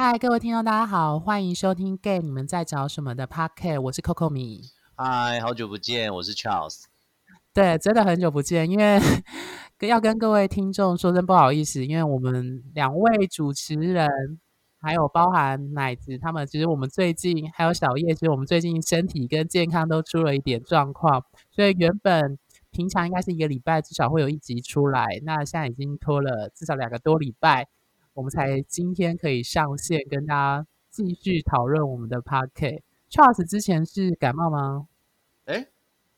嗨，各位听众，大家好，欢迎收听《Gay 你们在找什么》的 Podcast，我是 Coco 米。嗨，好久不见，我是 Charles。对，真的很久不见，因为要跟各位听众说声不好意思，因为我们两位主持人，还有包含奶子他们，其实我们最近还有小叶，其实我们最近身体跟健康都出了一点状况，所以原本平常应该是一个礼拜至少会有一集出来，那现在已经拖了至少两个多礼拜。我们才今天可以上线，跟大家继续讨论我们的 p a r k e Charles 之前是感冒吗？哎，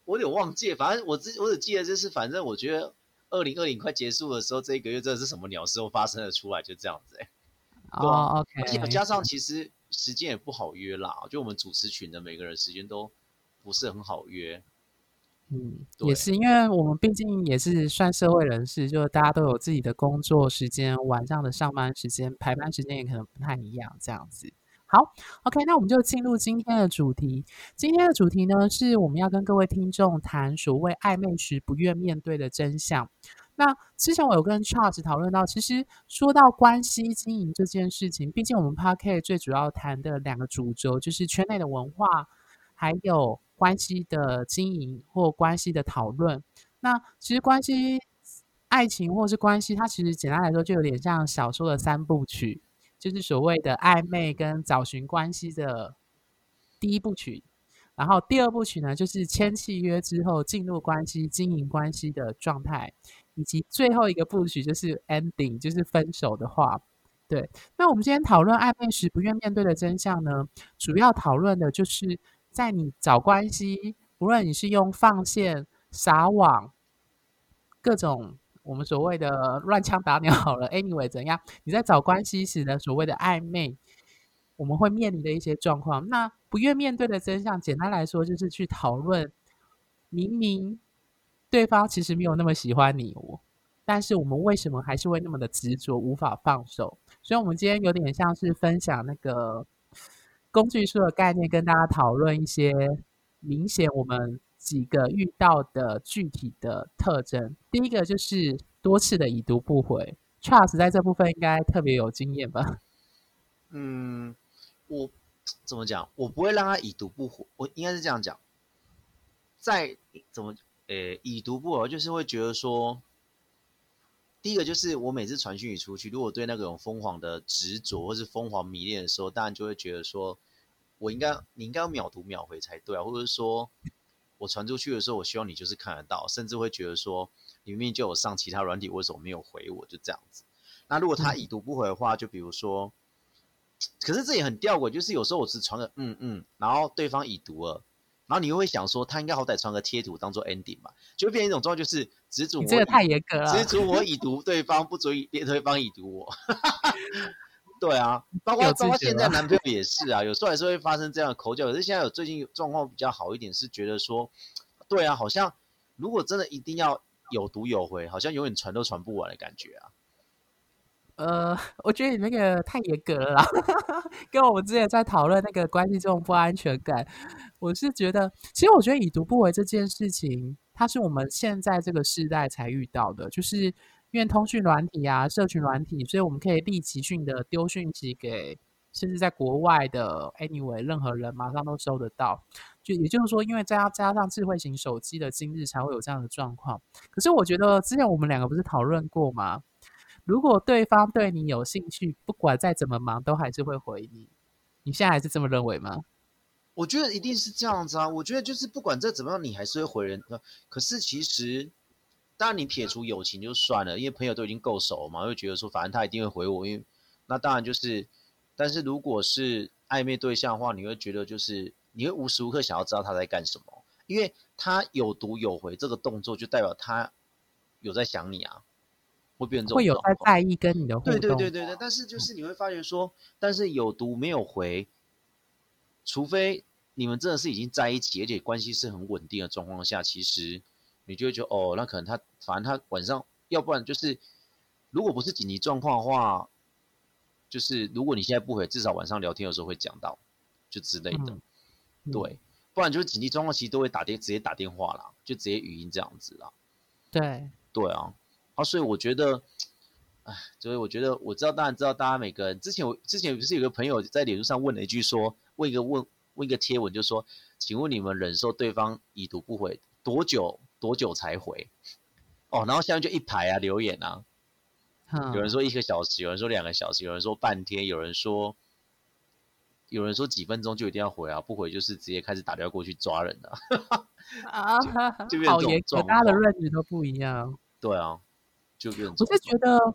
我有点忘记，反正我只我只记得就是，反正我觉得二零二零快结束的时候，这一个月真的是什么鸟事都发生了出来，就这样子。哎，哦，OK。加上其实时间也不好约啦，就我们主持群的每个人时间都不是很好约。嗯，也是，因为我们毕竟也是算社会人士，就是大家都有自己的工作时间，晚上的上班时间、排班时间也可能不太一样，这样子。好，OK，那我们就进入今天的主题。今天的主题呢，是我们要跟各位听众谈所谓暧昧时不愿面对的真相。那之前我有跟 Charles 讨论到，其实说到关系经营这件事情，毕竟我们 p a r k 最主要谈的两个主轴就是圈内的文化，还有。关系的经营或关系的讨论，那其实关系、爱情或是关系，它其实简单来说就有点像小说的三部曲，就是所谓的暧昧跟找寻关系的第一部曲，然后第二部曲呢就是签契约之后进入关系、经营关系的状态，以及最后一个部曲就是 ending，就是分手的话。对，那我们今天讨论暧昧时不愿面对的真相呢，主要讨论的就是。在你找关系，无论你是用放线、撒网，各种我们所谓的乱枪打鸟好了，anyway 怎样？你在找关系时的所谓的暧昧，我们会面临的一些状况。那不愿面对的真相，简单来说就是去讨论，明明对方其实没有那么喜欢你，但是我们为什么还是会那么的执着，无法放手？所以，我们今天有点像是分享那个。工具书的概念，跟大家讨论一些明显我们几个遇到的具体的特征。第一个就是多次的已读不回，Charles 在这部分应该特别有经验吧？嗯，我怎么讲？我不会让他已读不回，我应该是这样讲。在怎么呃已读不回，就是会觉得说。第一个就是我每次传讯息出去，如果对那种疯狂的执着或是疯狂迷恋的时候，当然就会觉得说，我应该你应该要秒读秒回才对啊，或者说，我传出去的时候，我希望你就是看得到，甚至会觉得说，你明明就有上其他软体，为什么没有回我？就这样子。那如果他已读不回的话，就比如说，可是这也很吊诡，就是有时候我只传个嗯嗯，然后对方已读了。然后你又会想说，他应该好歹传个贴图当做 ending 吧，就会变成一种状况，就是执着我，这个太严格了，执着我已读对方，不足以对方已读我。对啊，包括包括现在男朋友也 是啊，有时候还是会发生这样的口角。可是现在有最近状况比较好一点，是觉得说，对啊，好像如果真的一定要有读有回，好像永远传都传不完的感觉啊。呃，我觉得你那个太严格了，跟我们之前在讨论那个关系这种不安全感，我是觉得，其实我觉得已读不回这件事情，它是我们现在这个时代才遇到的，就是因为通讯软体啊、社群软体，所以我们可以立即讯的丢讯息给，甚至在国外的 anyway 任何人马上都收得到，就也就是说，因为加加上智慧型手机的今日，才会有这样的状况。可是我觉得之前我们两个不是讨论过吗？如果对方对你有兴趣，不管再怎么忙，都还是会回你。你现在还是这么认为吗？我觉得一定是这样子啊！我觉得就是不管再怎么样，你还是会回人。可是其实，当然你撇除友情就算了，因为朋友都已经够熟嘛，会觉得说反正他一定会回我。因为那当然就是，但是如果是暧昧对象的话，你会觉得就是你会无时无刻想要知道他在干什么，因为他有读有回这个动作，就代表他有在想你啊。会变成会有在在意跟你的互动，对对对对对。但是就是你会发觉说，但是有读没有回，除非你们真的是已经在一起，而且关系是很稳定的状况下，其实你就会觉得哦，那可能他反正他晚上，要不然就是如果不是紧急状况的话，就是如果你现在不回，至少晚上聊天的时候会讲到，就之类的，对，不然就是紧急状况其实都会打电直接打电话啦，就直接语音这样子啦。对对啊。所以我觉得，哎，所以我觉得我知道，当然知道，大家每个人之前我之前不是有个朋友在脸书上问了一句说，问一个问问一个贴文，就说，请问你们忍受对方已读不回多久多久才回？哦，然后下面就一排啊留言啊，有人说一个小时，有人说两个小时，有人说半天，有人说有人说几分钟就一定要回啊，不回就是直接开始打电话过去抓人了。啊，好严格，大家的认知都不一样。对啊，就变。我是觉得。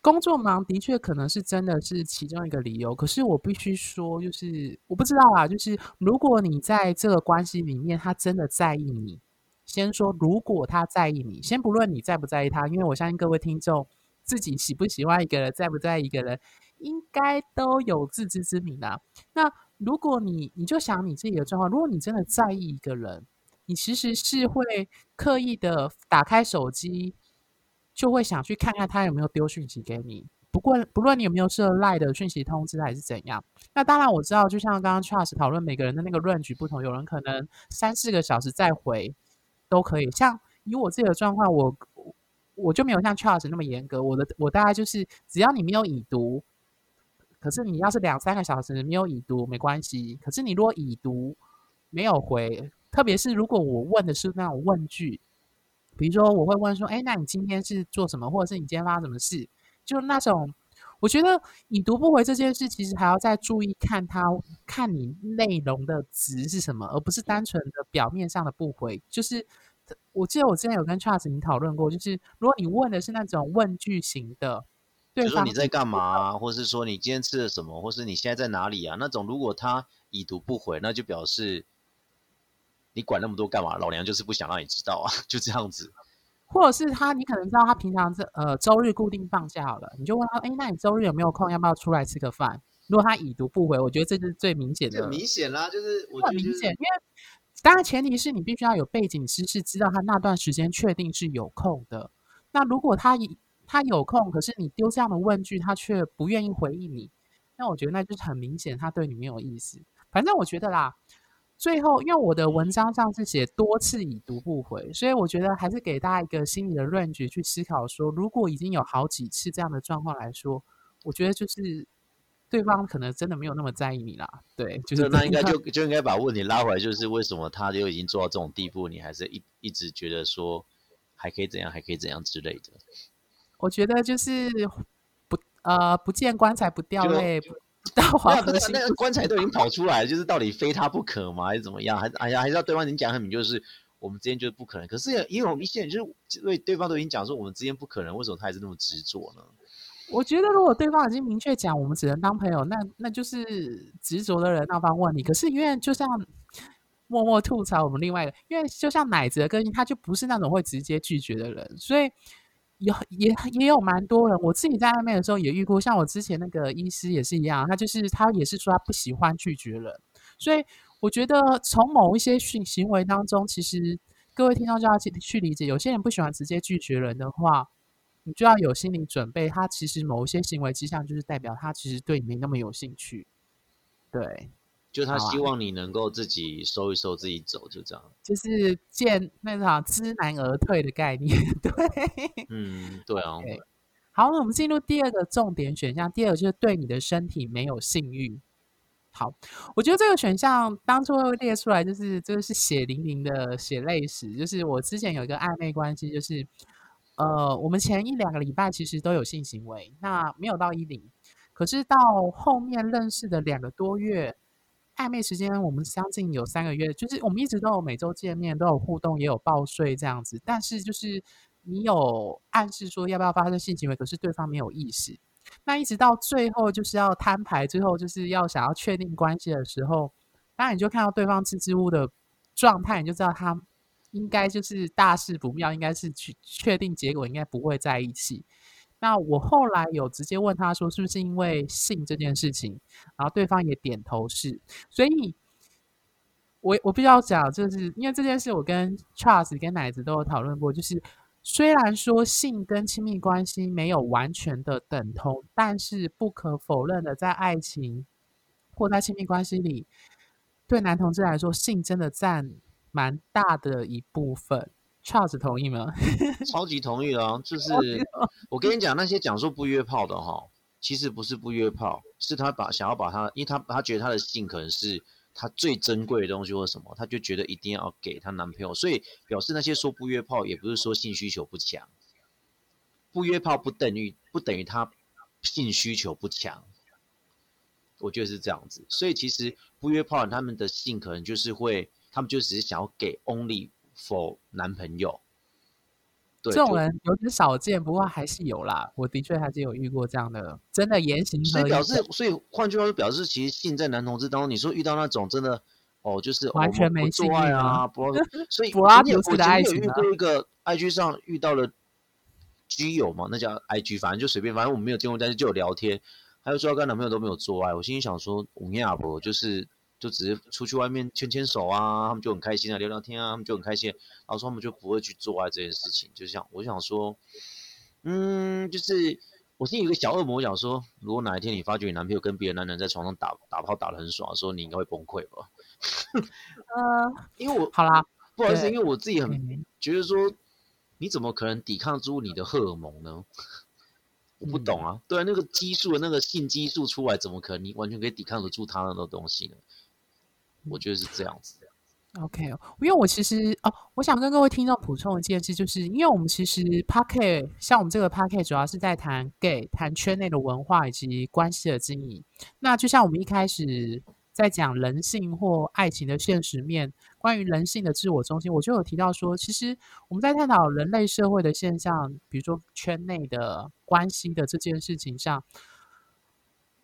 工作忙的确可能是真的是其中一个理由，可是我必须说，就是我不知道啊，就是如果你在这个关系里面，他真的在意你，先说如果他在意你，先不论你在不在意他，因为我相信各位听众自己喜不喜欢一个人，在不在意一个人，应该都有自知之明的。那如果你你就想你自己的状况，如果你真的在意一个人，你其实是会刻意的打开手机。就会想去看看他有没有丢讯息给你，不过不论你有没有设赖的讯息通知还是怎样，那当然我知道，就像刚刚 Charles 讨论每个人的那个论据不同，有人可能三四个小时再回都可以。像以我自己的状况，我我就没有像 Charles 那么严格，我的我大概就是只要你没有已读，可是你要是两三个小时没有已读没关系，可是你如果已读没有回，特别是如果我问的是那种问句。比如说，我会问说：“哎，那你今天是做什么？或者是你今天发生什么事？”就那种，我觉得已读不回这件事，其实还要再注意看他看你内容的值是什么，而不是单纯的表面上的不回。就是我记得我之前有跟 Charles 你讨论过，就是如果你问的是那种问句型的，比如说你在干嘛，或是说你今天吃了什么，或是你现在在哪里啊？那种如果他已读不回，那就表示。你管那么多干嘛？老娘就是不想让你知道啊，就这样子。或者是他，你可能知道他平常这呃周日固定放假好了，你就问他，哎，那你周日有没有空？要不要出来吃个饭？如果他已读不回，我觉得这是最明显的。很明显啦，就是很明显，因为当然前提是你必须要有背景知识，知道他那段时间确定是有空的。那如果他他有空，可是你丢这样的问句，他却不愿意回应你，那我觉得那就是很明显他对你没有意思。反正我觉得啦。最后，因为我的文章上是写多次已读不回，所以我觉得还是给大家一个心理的 range 去思考：说如果已经有好几次这样的状况来说，我觉得就是对方可能真的没有那么在意你啦。对，就是那应该就就应该把问题拉回来，就是为什么他就已经做到这种地步，你还是一一直觉得说还可以怎样，还可以怎样之类的？我觉得就是不呃不见棺材不掉泪。那那个棺材都已经跑出来，就是到底非他不可吗？还是怎么样？还是哎呀，还是要对方已经讲很明，就是我们之间就是不可能。可是也有一些人就是对对方都已经讲说我们之间不可能，为什么他还是那么执着呢？我觉得如果对方已经明确讲我们只能当朋友，那那就是执着的人那方问你。可是因为就像默默吐槽我们另外一个，因为就像奶子的个性，他就不是那种会直接拒绝的人，所以。有也也有蛮多人，我自己在外面的时候也遇过，像我之前那个医师也是一样，他就是他也是说他不喜欢拒绝人，所以我觉得从某一些行行为当中，其实各位听众就要去去理解，有些人不喜欢直接拒绝人的话，你就要有心理准备，他其实某一些行为迹象就是代表他其实对你没那么有兴趣，对。就他希望你能够自己收一收，自己走，就这样。就是见那啥知难而退的概念，对。嗯，对啊。好，那我们进入第二个重点选项。第二个就是对你的身体没有性欲。好，我觉得这个选项当初会列出来，就是这个是血淋淋的血泪史。就是我之前有一个暧昧关系，就是呃，我们前一两个礼拜其实都有性行为，那没有到一零，可是到后面认识的两个多月。暧昧时间我们相近有三个月，就是我们一直都有每周见面，都有互动，也有报税这样子。但是就是你有暗示说要不要发生性行为，可是对方没有意识。那一直到最后就是要摊牌，最后就是要想要确定关系的时候，当然你就看到对方支支吾吾的状态，你就知道他应该就是大事不妙，应该是去确定结果，应该不会在一起。那我后来有直接问他说，是不是因为性这件事情？然后对方也点头是。所以，我我必须要讲，就是因为这件事，我跟 Charles 跟奶子都有讨论过。就是虽然说性跟亲密关系没有完全的等同，但是不可否认的，在爱情或在亲密关系里，对男同志来说，性真的占蛮大的一部分。Charles 同意吗？超级同意啊！就是我跟你讲，那些讲说不约炮的哈，其实不是不约炮，是他把想要把他，因为他他觉得他的性可能是他最珍贵的东西或什么，他就觉得一定要给他男朋友，所以表示那些说不约炮，也不是说性需求不强，不约炮不等于不等于他性需求不强，我觉得是这样子，所以其实不约炮他们的性可能就是会，他们就只是想要给 only。否，男朋友，这种人有点少见，不过还是有啦。我的确还是有遇过这样的，真的言行所以表示，所以换句话说，表示其实性在男同志当中，你说遇到那种真的哦，就是完全没做爱啊，不，所以 我有我前有遇过一个 IG 上遇到了基友嘛，那叫 IG，反正就随便，反正我们没有见过，但是就有聊天，他就说跟男朋友都没有做爱，我心里想说，吴亚博就是。就只是出去外面牵牵手啊，他们就很开心啊，聊聊天啊，他们就很开心。然后说他们就不会去做爱这件事情，就像我想说，嗯，就是我心里有个小恶魔想说，如果哪一天你发觉你男朋友跟别的男人在床上打打炮打的很爽，说你应该会崩溃吧？呃，因为我好啦，不好意思，因为我自己很觉得说，你怎么可能抵抗住你的荷尔蒙呢？我不懂啊，对啊，那个激素的那个性激素出来，怎么可能你完全可以抵抗得住他那种东西呢？我觉得是这样子。OK，因为我其实哦，我想跟各位听众补充一件事，就是因为我们其实 p a r k e 像我们这个 p a r k e 主要是在谈 gay、谈圈内的文化以及关系的经营。那就像我们一开始在讲人性或爱情的现实面，关于人性的自我中心，我就有提到说，其实我们在探讨人类社会的现象，比如说圈内的关系的这件事情上。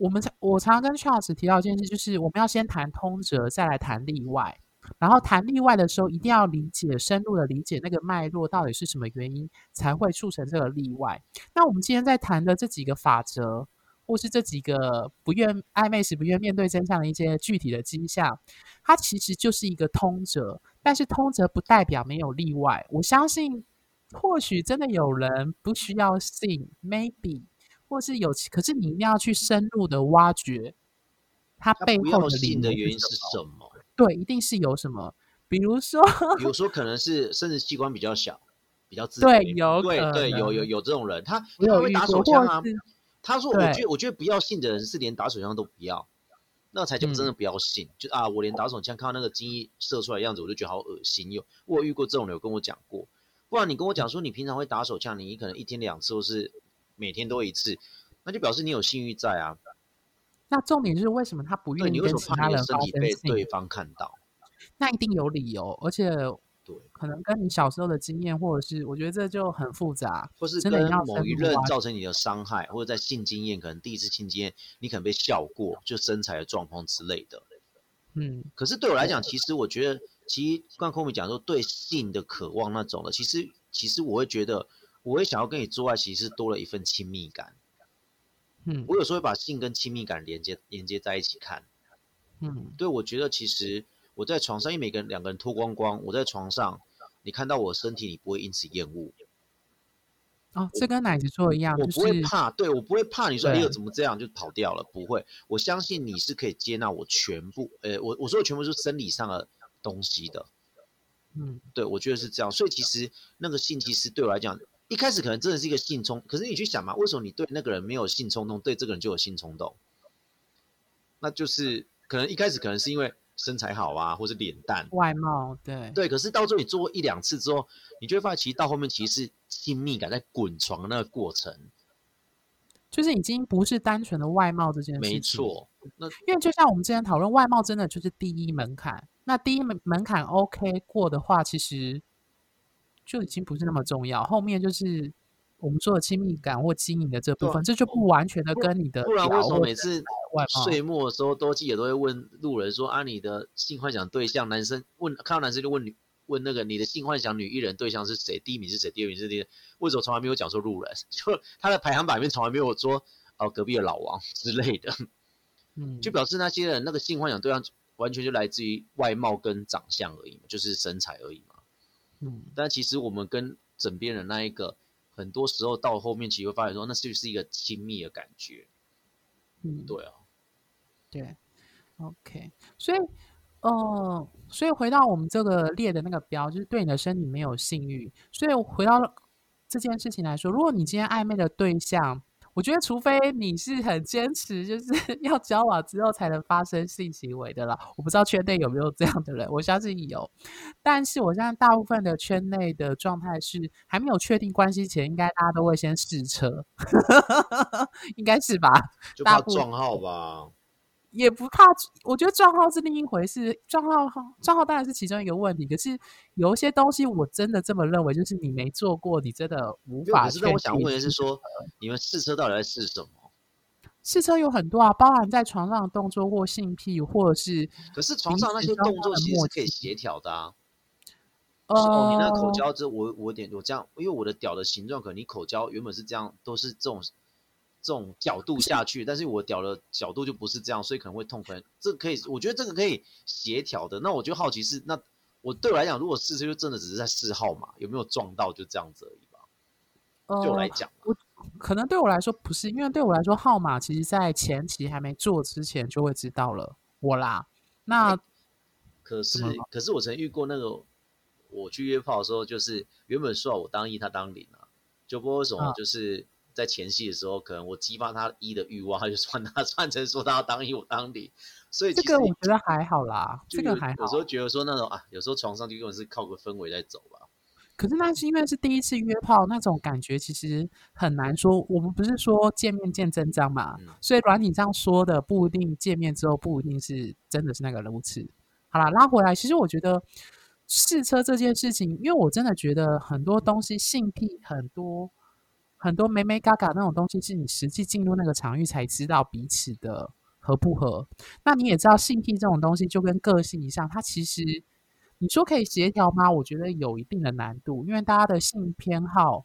我们我常常跟 Charles 提到一件事，就是我们要先谈通则，再来谈例外。然后谈例外的时候，一定要理解深入的理解那个脉络到底是什么原因才会促成这个例外。那我们今天在谈的这几个法则，或是这几个不愿暧昧时不愿面对真相的一些具体的迹象，它其实就是一个通则。但是通则不代表没有例外。我相信，或许真的有人不需要信，maybe。或是有，可是你一定要去深入的挖掘它背后的理的原因是什么？对，一定是有什么，比如说，比如说可能是生殖器官比较小，比较自对，有对对有有有这种人，他他会打手枪啊。他说：“我觉得我觉得不要信的人是连打手枪都不要，那才叫真的不要信。就啊，我连打手枪看到那个精液射出来的样子，我就觉得好恶心。有我遇过这种人，有跟我讲过。不然你跟我讲说你平常会打手枪，你可能一天两次或是。”每天都一次，那就表示你有性欲在啊。那重点是为什么他不愿意跟其他人身体被对方看到？那一定有理由，而且对，可能跟你小时候的经验，或者是我觉得这就很复杂，或是跟某一任造成你的伤害，或者在性经验，可能第一次性经验你可能被笑过，就身材的状况之类的。嗯，可是对我来讲，其实我觉得，其实刚空米讲说对性的渴望那种的，其实其实我会觉得。我会想要跟你做爱，其实多了一份亲密感。嗯，我有时候会把性跟亲密感连接连接在一起看。嗯，对，我觉得其实我在床上，因为每个人两个人脱光光，我在床上，你看到我身体，你不会因此厌恶。哦，这跟奶子说的一样，我不会怕，对我不会怕你说哎呦怎么这样就跑掉了，不会，我相信你是可以接纳我全部，呃，我我说的全部是生理上的东西的。嗯，对，我觉得是这样，所以其实那个性其实对我来讲。一开始可能真的是一个性冲，可是你去想嘛，为什么你对那个人没有性冲动，对这个人就有性冲动？那就是可能一开始可能是因为身材好啊，或者脸蛋、外貌，对对。可是到最后你做一两次之后，你就会发现，其实到后面其实是亲密感在滚床那个过程，就是已经不是单纯的外貌这件事情。没错，那因为就像我们之前讨论，外貌真的就是第一门槛。那第一门门槛 OK 过的话，其实。就已经不是那么重要，后面就是我们说的亲密感或经营的这部分，这就不完全的跟你的。不然为什么每次岁末的时候，多记者都会问路人说：“啊，你的性幻想对象，男生问看到男生就问女问那个你的性幻想女艺人对象是谁？第一名是谁？第二名是谁？为什么从来没有讲说路人？就他的排行榜里面从来没有说哦隔壁的老王 之类的，嗯，就表示那些人那个性幻想对象完全就来自于外貌跟长相而已，就是身材而已嘛。”嗯，但其实我们跟枕边人那一个，很多时候到后面其实会发现说，那是不是一个亲密的感觉？嗯，对啊，对，OK，所以哦，所以回到我们这个列的那个标，就是对你的身体没有性欲。所以回到这件事情来说，如果你今天暧昧的对象，我觉得除非你是很坚持，就是 要交往之后才能发生性行为的啦。我不知道圈内有没有这样的人，我相信有。但是我现在大部分的圈内的状态是，还没有确定关系前，应该大家都会先试车，应该是吧？就怕撞号吧。也不怕，我觉得账号是另一回事。账号账号当然是其中一个问题，可是有一些东西我真的这么认为，就是你没做过，你真的无法。可是我想问的是，说你们试车到底在试什么？试车有很多啊，包含在床上的动作或性癖，或者是。可是床上那些动作其实是可以协调的啊。哦，你那口交这我我点我这样，因为我的屌的形状可能你口交原本是这样，都是这种。这种角度下去，但是我屌的角度就不是这样，所以可能会痛。可能这可以，我觉得这个可以协调的。那我就好奇是，那我对我来讲，如果试车就真的只是在试号码，有没有撞到就这样子而已吧。对我来讲，我可能对我来说不是，因为对我来说号码其实在前期还没做之前就会知道了。我啦，那可是可是我曾遇过那个，我去约炮的时候，就是原本说我当一，他当零啊，就不知道为什么就是。在前戏的时候，可能我激发他一的欲望，他就穿他 穿成说他要当一，我当零，所以这个我觉得还好啦，这个还好。有时候觉得说那种啊，有时候床上就根本是靠个氛围在走吧。可是那是因为是第一次约炮，那种感觉其实很难说。我们不是说见面见真章嘛，所以软体上说的不一定见面之后不一定是真的是那个如此。好啦，拉回来，其实我觉得试车这件事情，因为我真的觉得很多东西性癖很多。很多美美嘎嘎那种东西，是你实际进入那个场域才知道彼此的合不合。那你也知道性癖这种东西就跟个性一样，它其实你说可以协调吗？我觉得有一定的难度，因为大家的性偏好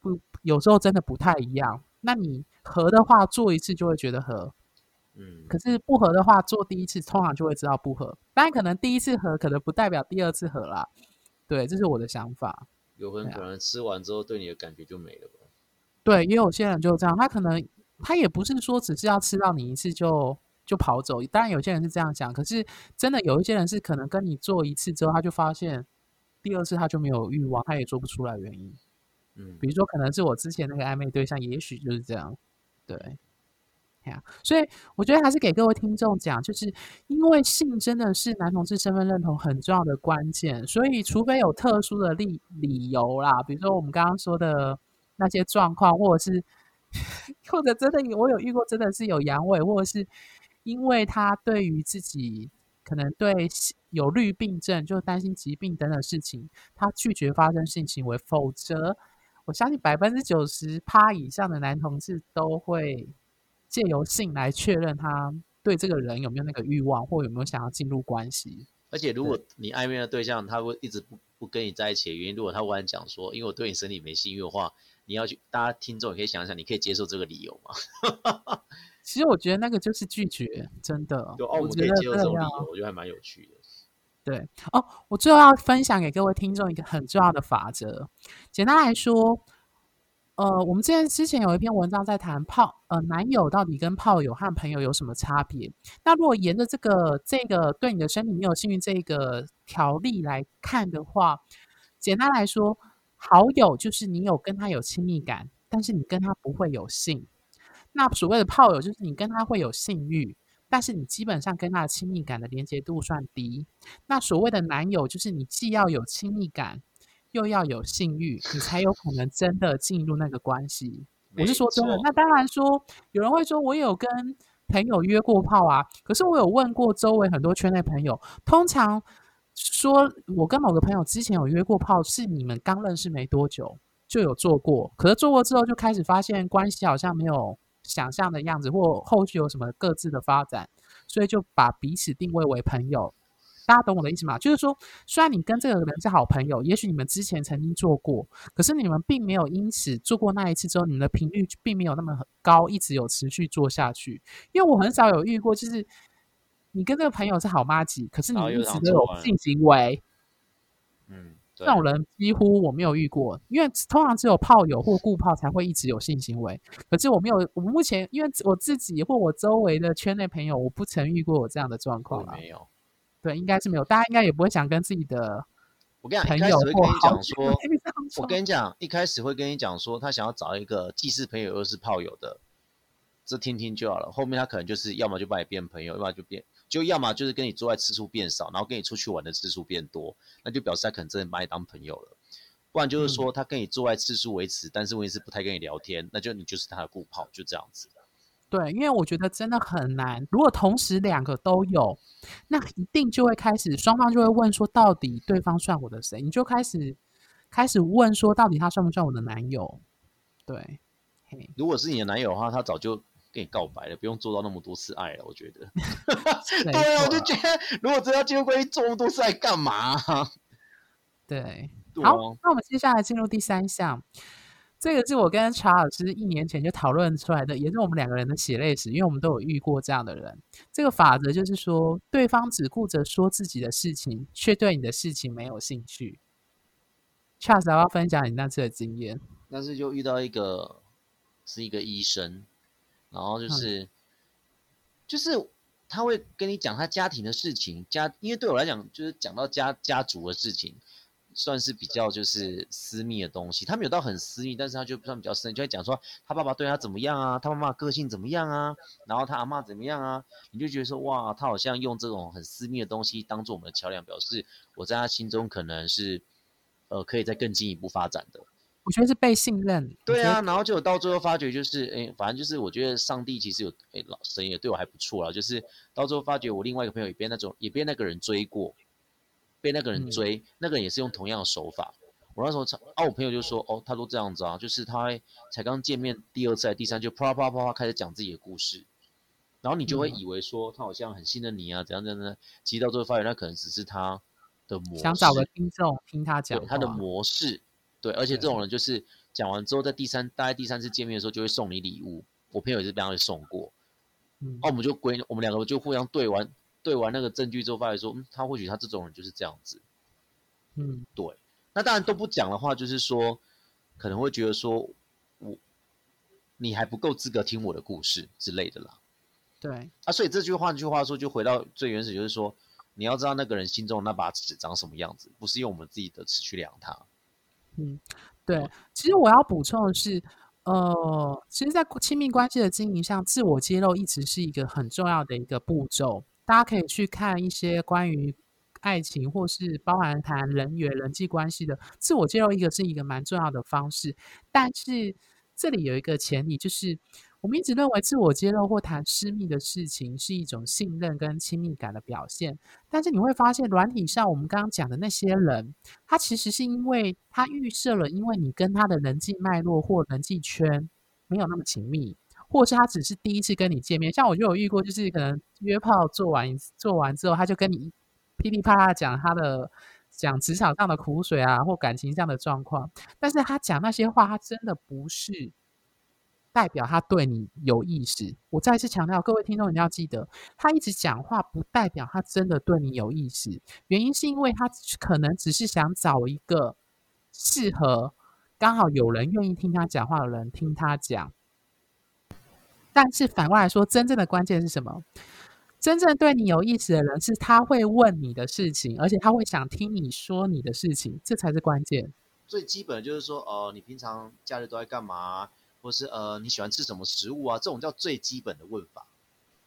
不有时候真的不太一样。那你合的话，做一次就会觉得合，嗯。可是不合的话，做第一次通常就会知道不合。当然，可能第一次合，可能不代表第二次合啦。对，这是我的想法。有人可能吃完之后对你的感觉就没了吧？对，也有些人就这样，他可能他也不是说只是要吃到你一次就就跑走。当然有些人是这样想，可是真的有一些人是可能跟你做一次之后，他就发现第二次他就没有欲望，他也做不出来原因。嗯，比如说可能是我之前那个暧昧对象，也许就是这样，对。所以我觉得还是给各位听众讲，就是因为性真的是男同志身份认同很重要的关键，所以除非有特殊的理理由啦，比如说我们刚刚说的那些状况，或者是 或者真的我有遇过，真的是有阳痿，或者是因为他对于自己可能对有绿病症，就担心疾病等等事情，他拒绝发生性行为，否则我相信百分之九十趴以上的男同志都会。借由性来确认他对这个人有没有那个欲望，或有没有想要进入关系。而且，如果你暧昧的对象他会一直不不跟你在一起的原因，如果他忽然讲说，因为我对你身体没性欲的话，你要去，大家听众也可以想想，你可以接受这个理由吗？其实我觉得那个就是拒绝，真的。就哦，我可以接受这种理由，我觉得还蛮有趣的。对哦，我最后要分享给各位听众一个很重要的法则，简单来说。呃，我们之前之前有一篇文章在谈炮，呃，男友到底跟炮友和朋友有什么差别？那如果沿着这个这个对你的身体没有幸运这个条例来看的话，简单来说，好友就是你有跟他有亲密感，但是你跟他不会有性。那所谓的炮友就是你跟他会有性欲，但是你基本上跟他的亲密感的连接度算低。那所谓的男友就是你既要有亲密感。又要有性欲，你才有可能真的进入那个关系。我是说真的。那当然说，有人会说，我有跟朋友约过炮啊。可是我有问过周围很多圈内朋友，通常说我跟某个朋友之前有约过炮，是你们刚认识没多久就有做过。可是做过之后，就开始发现关系好像没有想象的样子，或后续有什么各自的发展，所以就把彼此定位为朋友。大家懂我的意思吗？就是说，虽然你跟这个人是好朋友，也许你们之前曾经做过，可是你们并没有因此做过那一次之后，你们的频率并没有那么高，一直有持续做下去。因为我很少有遇过，就是你跟这个朋友是好妈吉，可是你一直都有性行为。嗯，这种人几乎我没有遇过，因为通常只有炮友或固炮才会一直有性行为。可是我没有，我目前因为我自己或我周围的圈内朋友，我不曾遇过我这样的状况没有。对，应该是没有，大家应该也不会想跟自己的。我跟你讲，一开始会跟你讲说，我跟你讲，一开始会跟你讲说，他想要找一个既是朋友又是炮友的，这听听就好了。后面他可能就是要么就把你变朋友，要么就变，就要么就是跟你做爱次数变少，然后跟你出去玩的次数变多，那就表示他可能真的把你当朋友了。不然就是说他跟你做爱次数维持，但是问题是不太跟你聊天，那就你就是他的固炮，就这样子。对，因为我觉得真的很难。如果同时两个都有，那一定就会开始双方就会问说，到底对方算我的谁？你就开始开始问说，到底他算不算我的男友？对，如果是你的男友的话，他早就跟你告白了，不用做到那么多次爱了。我觉得，对啊，我就觉得，如果真要进入关系，做那么多次爱干嘛？对，好，那我们接下来进入第三项。这个是我跟查老师一年前就讨论出来的，也是我们两个人的血泪史，因为我们都有遇过这样的人。这个法则就是说，对方只顾着说自己的事情，却对你的事情没有兴趣。查老师要不要分享你那次的经验？那次就遇到一个是一个医生，然后就是就是他会跟你讲他家庭的事情，家因为对我来讲，就是讲到家家族的事情。算是比较就是私密的东西，他没有到很私密，但是他就算比较深，就会讲说他爸爸对他怎么样啊，他妈妈个性怎么样啊，然后他阿妈怎么样啊，你就觉得说哇，他好像用这种很私密的东西当做我们的桥梁，表示我在他心中可能是呃可以再更进一步发展的。我觉得是被信任。对啊，然后就到最后发觉就是，哎，反正就是我觉得上帝其实有，哎，老神也对我还不错啦，就是到最后发觉我另外一个朋友也被那种也被那个人追过。被那个人追，那个人也是用同样的手法。我那时候，啊，我朋友就说，哦，他都这样子啊，就是他才刚见面第二次、第三，就啪啪啪啪开始讲自己的故事，然后你就会以为说他好像很信任你啊，怎样怎样的。其实到最后发现，那可能只是他的模式，想找个听众听他讲他的模式。对，而且这种人就是讲完之后，在第三大概第三次见面的时候，就会送你礼物。我朋友也是被他送过，嗯，哦，我们就归我们两个就互相对完。对完那个证据之后，发现说，嗯，他或许他这种人就是这样子，嗯，对。那当然都不讲的话，就是说，可能会觉得说，我你还不够资格听我的故事之类的啦。对。啊，所以这句话，这句话说，就回到最原始，就是说，你要知道那个人心中那把尺长什么样子，不是用我们自己的尺去量他。嗯，对。其实我要补充的是，呃，其实，在亲密关系的经营上，自我揭露一直是一个很重要的一个步骤。大家可以去看一些关于爱情，或是包含谈人缘、人际关系的自我介绍，一个是一个蛮重要的方式。但是这里有一个前提，就是我们一直认为自我揭露或谈私密的事情是一种信任跟亲密感的表现。但是你会发现，软体上我们刚刚讲的那些人，他其实是因为他预设了，因为你跟他的人际脉络或人际圈没有那么亲密。或是他只是第一次跟你见面，像我就有遇过，就是可能约炮做完做完之后，他就跟你噼里啪啦讲他的讲职场上的苦水啊，或感情上的状况。但是他讲那些话，他真的不是代表他对你有意思。我再次强调，各位听众一定要记得，他一直讲话不代表他真的对你有意思。原因是因为他可能只是想找一个适合刚好有人愿意听他讲话的人听他讲。但是反过来说，真正的关键是什么？真正对你有意思的人，是他会问你的事情，而且他会想听你说你的事情，这才是关键。最基本的就是说，呃，你平常假日都在干嘛？或是呃，你喜欢吃什么食物啊？这种叫最基本的问法。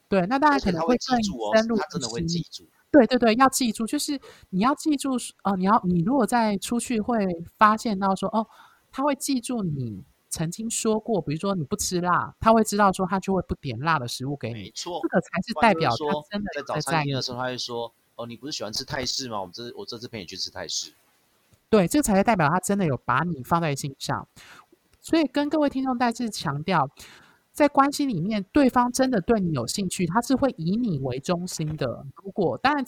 对，那大家可能会记住哦，他真的会记住。对对对，要记住，就是你要记住哦，你要你如果在出去会发现到说，哦，他会记住你。曾经说过，比如说你不吃辣，他会知道说他就会不点辣的食物给你。没错，这个才是代表他真的在早餐厅的时候，他会说：“哦，你不是喜欢吃泰式吗？我们这我这次陪你去吃泰式。”对，这个才是代表他真的有把你放在心上。所以跟各位听众再次强调。在关系里面，对方真的对你有兴趣，他是会以你为中心的。如果当然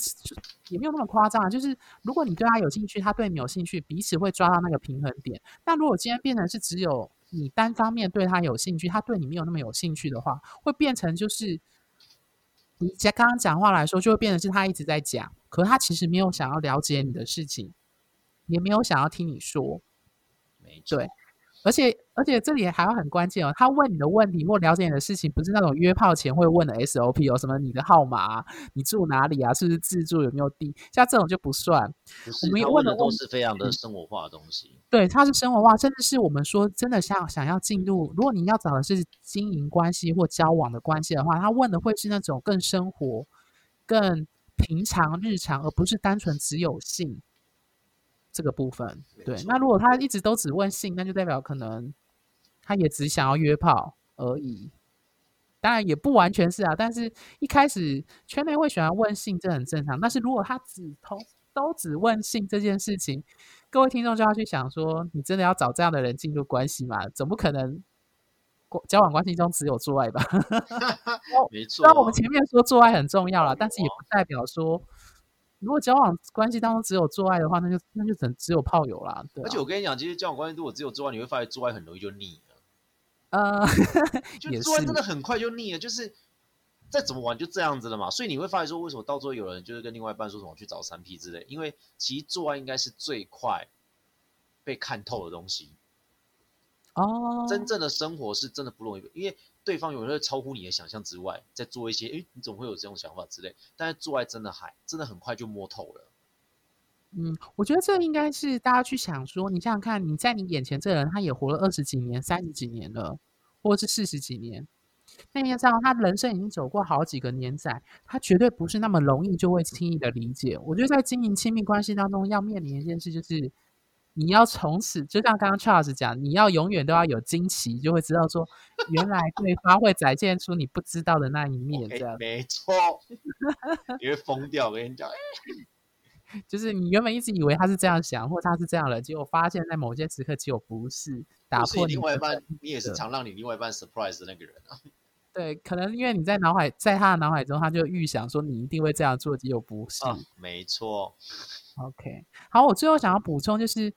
也没有那么夸张啊，就是如果你对他有兴趣，他对你有兴趣，彼此会抓到那个平衡点。那如果今天变成是只有你单方面对他有兴趣，他对你没有那么有兴趣的话，会变成就是你在刚刚讲话来说，就会变成是他一直在讲，可他其实没有想要了解你的事情，也没有想要听你说。没错。而且而且这里还要很关键哦，他问你的问题或了解你的事情，不是那种约炮前会问的 SOP 哦，什么你的号码、你住哪里啊，是不是自助，有没有地，像这种就不算。我们问的都是非常的生活化的东西。对，它是生活化，甚至是我们说真的想想要进入，如果你要找的是经营关系或交往的关系的话，他问的会是那种更生活、更平常、日常，而不是单纯只有性。这个部分，对，那如果他一直都只问性，那就代表可能他也只想要约炮而已。当然也不完全是啊，但是一开始圈内会喜欢问性，这很正常。但是如果他只通都只问性这件事情，各位听众就要去想说，你真的要找这样的人进入关系吗？总不可能交往关系中只有做爱吧？没错。虽然我们前面说做爱很重要了，但是也不代表说。如果交往关系当中只有做爱的话，那就那就只只有炮友啦。对。而且我跟你讲，其实交往关系如果只有做爱，你会发现做爱很容易就腻了。呃，就做爱真的很快就腻了，就是再怎么玩就这样子了嘛。所以你会发现说，为什么到最后有人就是跟另外一半说什么去找三 P 之类？因为其实做爱应该是最快被看透的东西。哦。真正的生活是真的不容易，因为。对方有时候超乎你的想象之外，在做一些，哎，你怎么会有这种想法之类？但是做爱真的还真的很快就摸透了。嗯，我觉得这应该是大家去想说，你想想看，你在你眼前这人，他也活了二十几年、三十几年了，或者是四十几年，那你要知道，他人生已经走过好几个年载，他绝对不是那么容易就会轻易的理解。我觉得在经营亲密关系当中，要面临一件事就是。你要从此就像刚刚 Charles 讲，你要永远都要有惊奇，就会知道说，原来对方会展现出你不知道的那一面。这 样没错，你会疯掉。我跟你讲，就是你原本一直以为他是这样想，或他是这样了，结果发现在某些时刻，结果不是。打破另外一半，你也是常让你另外一半 surprise 的那个人啊。对，可能因为你在脑海，在他的脑海中，他就预想说你一定会这样做，结果不是。没错。OK，好，我最后想要补充就是，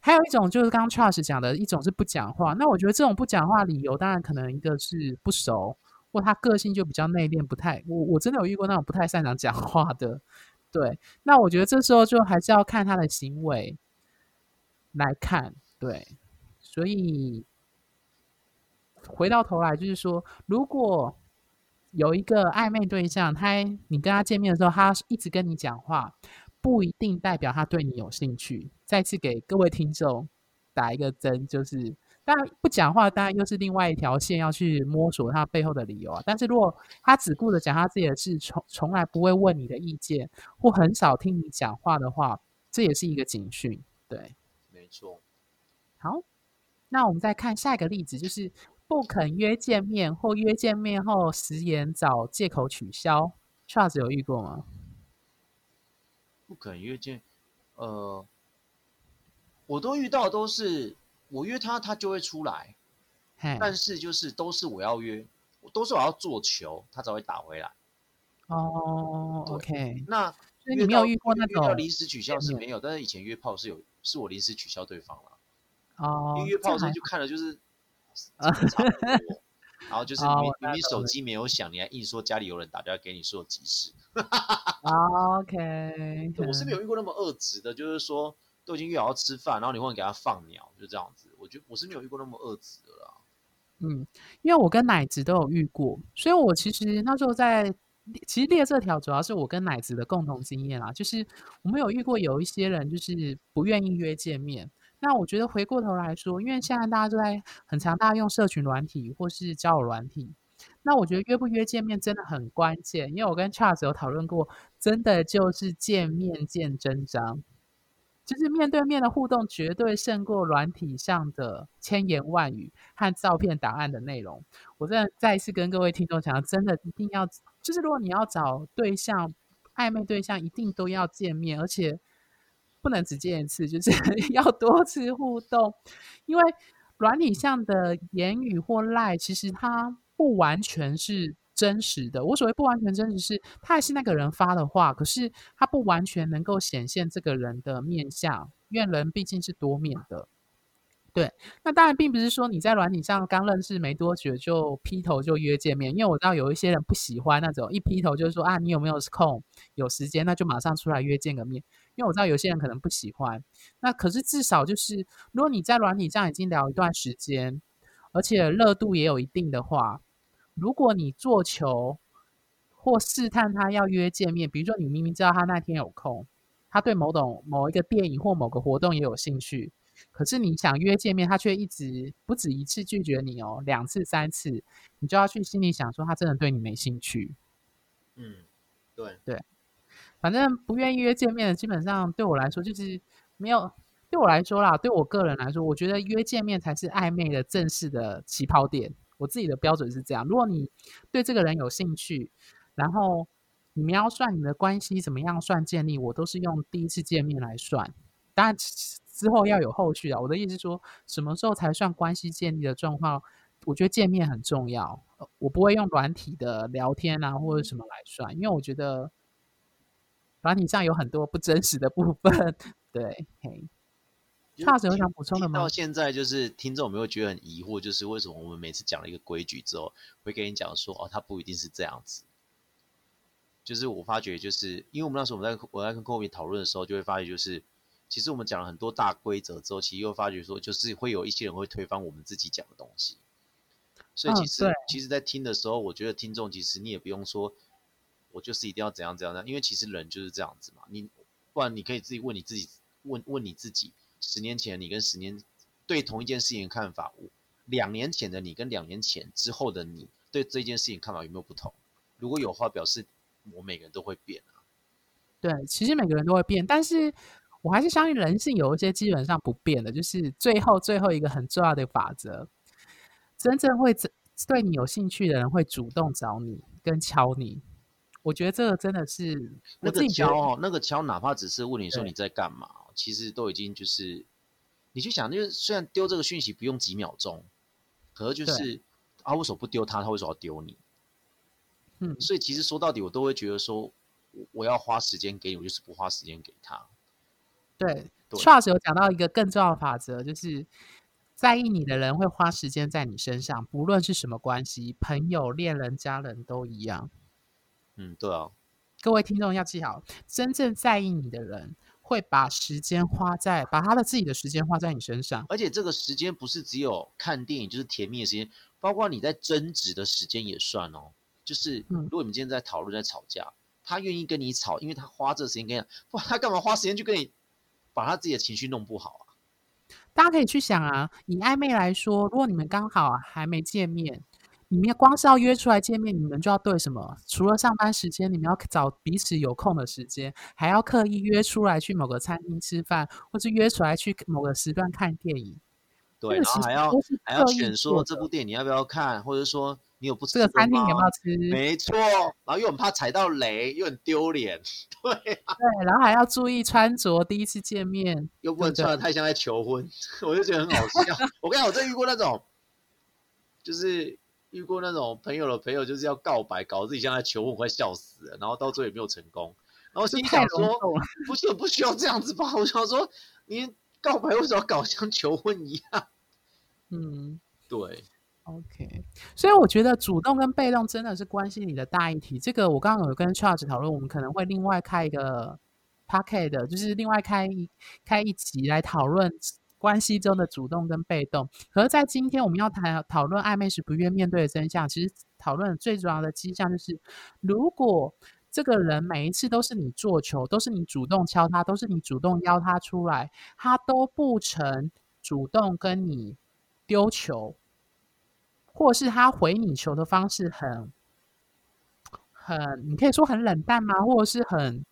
还有一种就是刚刚 Charles 讲的一种是不讲话。那我觉得这种不讲话理由，当然可能一个是不熟，或他个性就比较内敛，不太我我真的有遇过那种不太擅长讲话的。对，那我觉得这时候就还是要看他的行为来看。对，所以回到头来就是说，如果有一个暧昧对象，他你跟他见面的时候，他一直跟你讲话。不一定代表他对你有兴趣。再次给各位听众打一个针，就是当然不讲话，当然又是另外一条线要去摸索他背后的理由啊。但是如果他只顾着讲他自己的事，从从来不会问你的意见，或很少听你讲话的话，这也是一个警讯。对，没错。好，那我们再看下一个例子，就是不肯约见面，或约见面后食言找借口取消。Charles 有遇过吗？不肯约见，呃，我都遇到都是我约他，他就会出来，但是就是都是我要约，都是我要做球，他才会打回来。哦，OK，那你没有遇过那种临时取消是没有，但是以前约炮是有，是我临时取消对方了。哦，因为约炮时候就看了就是，然后就是明明手机没有响，你还硬说家里有人打电话给你说急事。OK，我是没有遇过那么恶质的，就是说都已经约好要吃饭，然后你会给他放鸟，就这样子。我觉得我是没有遇过那么恶质的啦。嗯，因为我跟奶子都有遇过，所以我其实那时候在其实列这条主要是我跟奶子的共同经验啦，就是我们有遇过有一些人就是不愿意约见面。那我觉得回过头来说，因为现在大家都在很强大用社群软体或是交友软体，那我觉得约不约见面真的很关键。因为我跟 Charles 有讨论过，真的就是见面见真章，就是面对面的互动绝对胜过软体上的千言万语和照片档案的内容。我真的再一次跟各位听众讲，真的一定要，就是如果你要找对象，暧昧对象一定都要见面，而且。不能只见一次，就是 要多次互动，因为软体上的言语或赖，其实它不完全是真实的。我所谓不完全真实，是它还是那个人发的话，可是它不完全能够显现这个人的面相，因为人毕竟是多面的。对，那当然并不是说你在软体上刚认识没多久就劈头就约见面，因为我知道有一些人不喜欢那种一劈头就是说啊，你有没有空有时间，那就马上出来约见个面。因为我知道有些人可能不喜欢，那可是至少就是，如果你在软体上已经聊一段时间，而且热度也有一定的话，如果你做球或试探他要约见面，比如说你明明知道他那天有空，他对某种某一个电影或某个活动也有兴趣。可是你想约见面，他却一直不止一次拒绝你哦，两次、三次，你就要去心里想说，他真的对你没兴趣。嗯，对对，反正不愿意约见面的，基本上对我来说就是没有。对我来说啦，对我个人来说，我觉得约见面才是暧昧的正式的起跑点。我自己的标准是这样：如果你对这个人有兴趣，然后你们要算你的关系怎么样算建立，我都是用第一次见面来算。当然。之后要有后续啊！我的意思说，什么时候才算关系建立的状况？我觉得见面很重要。我不会用软体的聊天啊，或者什么来算，因为我觉得软体上有很多不真实的部分。对，嘿，差什有想补充的吗？到现在就是听众有没有觉得很疑惑？就是为什么我们每次讲了一个规矩之后，会跟你讲说，哦，它不一定是这样子。就是我发觉，就是因为我们那时候我们在我在跟 Kobe 讨论的时候，就会发觉就是。其实我们讲了很多大规则之后，其实又发觉说，就是会有一些人会推翻我们自己讲的东西。所以其实，其实，在听的时候，我觉得听众其实你也不用说，我就是一定要怎样怎样的，因为其实人就是这样子嘛。你不然你可以自己问你自己，问问你自己，十年前你跟十年对同一件事情看法，两年前的你跟两年前之后的你对这件事情看法有没有不同？如果有话，表示我每个人都会变啊。对，其实每个人都会变，但是。我还是相信人性有一些基本上不变的，就是最后最后一个很重要的法则，真正会对你有兴趣的人会主动找你跟敲你。我觉得这个真的是那个敲哦，那个敲，哪怕只是问你说你在干嘛，其实都已经就是你去想，就是虽然丢这个讯息不用几秒钟，可是就是啊，为什么不丢他？他为什么要丢你？嗯，所以其实说到底，我都会觉得说，我我要花时间给你，我就是不花时间给他。对，Charles 有讲到一个更重要的法则，就是在意你的人会花时间在你身上，不论是什么关系，朋友、恋人、家人都一样。嗯，对啊。各位听众要记好，真正在意你的人会把时间花在，把他的自己的时间花在你身上。而且这个时间不是只有看电影，就是甜蜜的时间，包括你在争执的时间也算哦。就是，如果你们今天在讨论、在吵架，他愿意跟你吵，因为他花这个时间跟你，哇，他干嘛花时间去跟你？把他自己的情绪弄不好啊！大家可以去想啊，以暧昧来说，如果你们刚好还没见面，你们光是要约出来见面，你们就要对什么？除了上班时间，你们要找彼此有空的时间，还要刻意约出来去某个餐厅吃饭，或是约出来去某个时段看电影。对，然后还要还要选说这部电影你要不要看，或者说。你有不吃这个餐厅有没有吃？没错，然后又很怕踩到雷，又很丢脸，对。对，然后还要注意穿着，第一次见面又不能穿的太像在求婚，我就觉得很好笑。我跟你讲，我真遇过那种，就是遇过那种朋友的朋友，就是要告白，搞自己像在求婚，快笑死了。然后到最后也没有成功。然后心想说，不是不需要这样子吧？我想说，你告白为什么要搞像求婚一样？嗯，对。OK，所以我觉得主动跟被动真的是关系你的大议题。这个我刚刚有跟 Charles 讨论，我们可能会另外开一个 p a c k e t 就是另外开一开一集来讨论关系中的主动跟被动。可是，在今天我们要谈讨论暧昧时不愿面对的真相，其实讨论最主要的迹象就是，如果这个人每一次都是你做球，都是你主动敲他，都是你主动邀他出来，他都不曾主动跟你丢球。或是他回你球的方式很很，你可以说很冷淡吗？或者是很，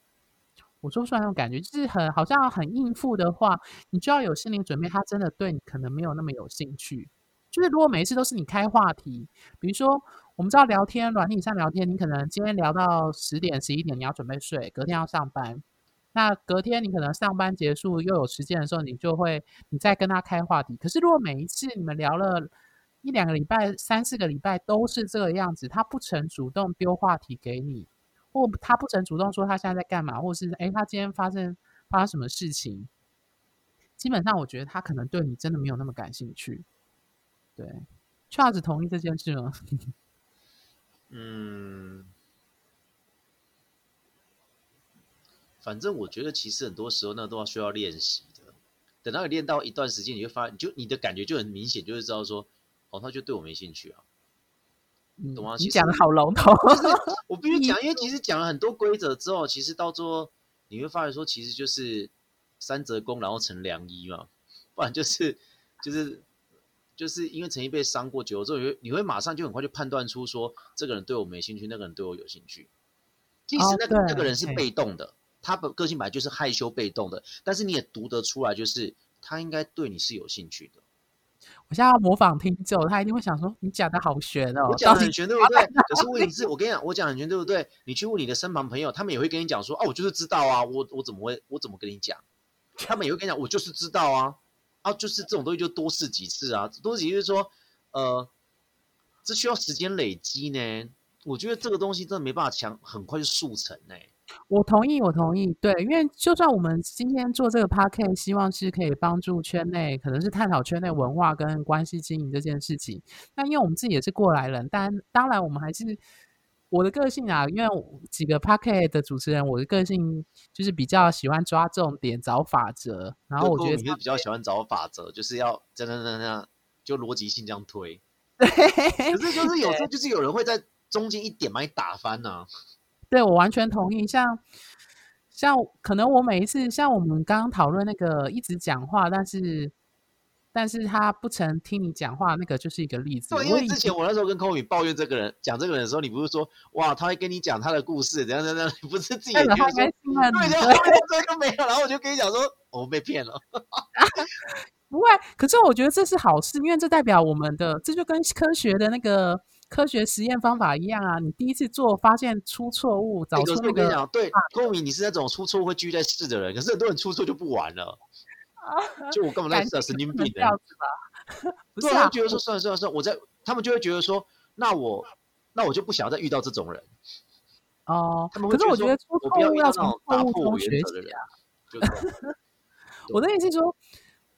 我说不出来那种感觉，就是很好像很应付的话，你就要有心理准备，他真的对你可能没有那么有兴趣。就是如果每一次都是你开话题，比如说我们知道聊天软体上聊天，你可能今天聊到十点十一点，你要准备睡，隔天要上班。那隔天你可能上班结束又有时间的时候，你就会你再跟他开话题。可是如果每一次你们聊了，一两个礼拜、三四个礼拜都是这个样子，他不曾主动丢话题给你，或他不曾主动说他现在在干嘛，或是哎，他今天发生发生什么事情？基本上我觉得他可能对你真的没有那么感兴趣。对，Charles 同意这件事吗？嗯，反正我觉得其实很多时候那都要需要练习的。等到你练到一段时间，你会发，你就你的感觉就很明显，就是知道说，哦，他就对我没兴趣啊。懂吗？你讲的好笼统。我必须讲，因为其实讲了很多规则之后，其实到最后你会发现说，其实就是三折弓，然后成良医嘛。不然就是就是就是因为曾经被伤过久了之后，你会你会马上就很快就判断出说，这个人对我没兴趣，那个人对我有兴趣。即使那个那个人是被动的，他的个性本来就是害羞被动的，但是你也读得出来，就是他应该对你是有兴趣的。我现在要模仿听众，他一定会想说：“你讲的好悬哦，我讲很悬对不对？”可是问题是我跟你讲，我讲很悬对不对？你去问你的身旁朋友，他们也会跟你讲说：“哦，我就是知道啊，我我怎么会我怎么跟你讲？”他们也会跟你讲：“我就是知道啊，啊，就是这种东西就多试几次啊，多试几次说，呃，这需要时间累积呢。我觉得这个东西真的没办法强很快就速成呢。”我同意，我同意。对，因为就算我们今天做这个 p a r k a s 希望是可以帮助圈内，可能是探讨圈内文化跟关系经营这件事情。那因为我们自己也是过来人，但当然我们还是我的个性啊。因为几个 p a r k a s 的主持人，我的个性就是比较喜欢抓重点、找法则。然后我觉得你是比较喜欢找法则，就是要这样这样这样，就逻辑性这样推。对。可是就是有时候就是有人会在中间一点把你打翻呢。对，我完全同意。像像可能我每一次，像我们刚刚讨论那个一直讲话，但是但是他不曾听你讲话，那个就是一个例子。对，因为之前我那时候跟空宇抱怨这个人，讲这个人的时候，你不是说哇，他会跟你讲他的故事，怎样怎样？你不是自己觉得说对，然后 这个没有，然后我就跟你讲说，我被骗了。不会，可是我觉得这是好事，因为这代表我们的，这就跟科学的那个。科学实验方法一样啊！你第一次做发现出错误，找出那个对，公明，你是那种出错会继续在试的人，可是很多人出错就不玩了。就我干嘛在试神经病的？不是啊，觉得说算了算了算了，我在他们就会觉得说，那我那我就不想要再遇到这种人。哦，他们可是我觉得出错误要从错误中学习啊。我的意思是说。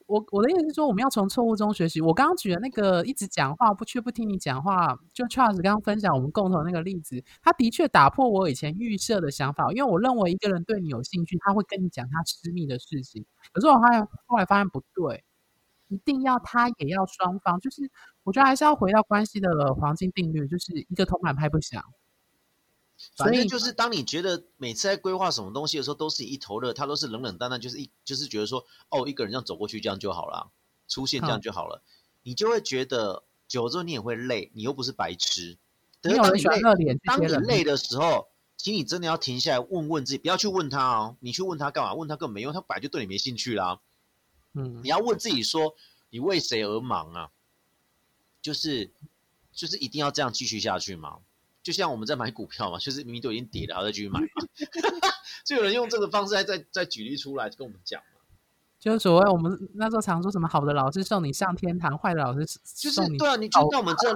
我我的意思是说，我们要从错误中学习。我刚刚举的那个一直讲话不却不听你讲话，就 Charles 刚刚分享我们共同那个例子，他的确打破我以前预设的想法。因为我认为一个人对你有兴趣，他会跟你讲他私密的事情。可是我发现后来发现不对，一定要他也要双方，就是我觉得还是要回到关系的黄金定律，就是一个铜板拍不响。反正就是，当你觉得每次在规划什么东西的时候，都是一头热，他都是冷冷淡淡，就是一就是觉得说，哦，一个人这样走过去，这样就好了，出现这样就好了，你就会觉得久了之后你也会累，你又不是白痴。等当你累，当你累的时候，请你真的要停下来问问自己，不要去问他哦，你去问他干嘛？问他根本没用，他本来就对你没兴趣啦。嗯，你要问自己说，你为谁而忙啊？就是就是一定要这样继续下去吗？就像我们在买股票嘛，就是明明都已经跌了，还在继续买嘛。就有人用这个方式再再再举例出来跟我们讲嘛。就是所谓我们那时候常说什么好的老师送你上天堂，坏的老师就是对啊。你就那我们这，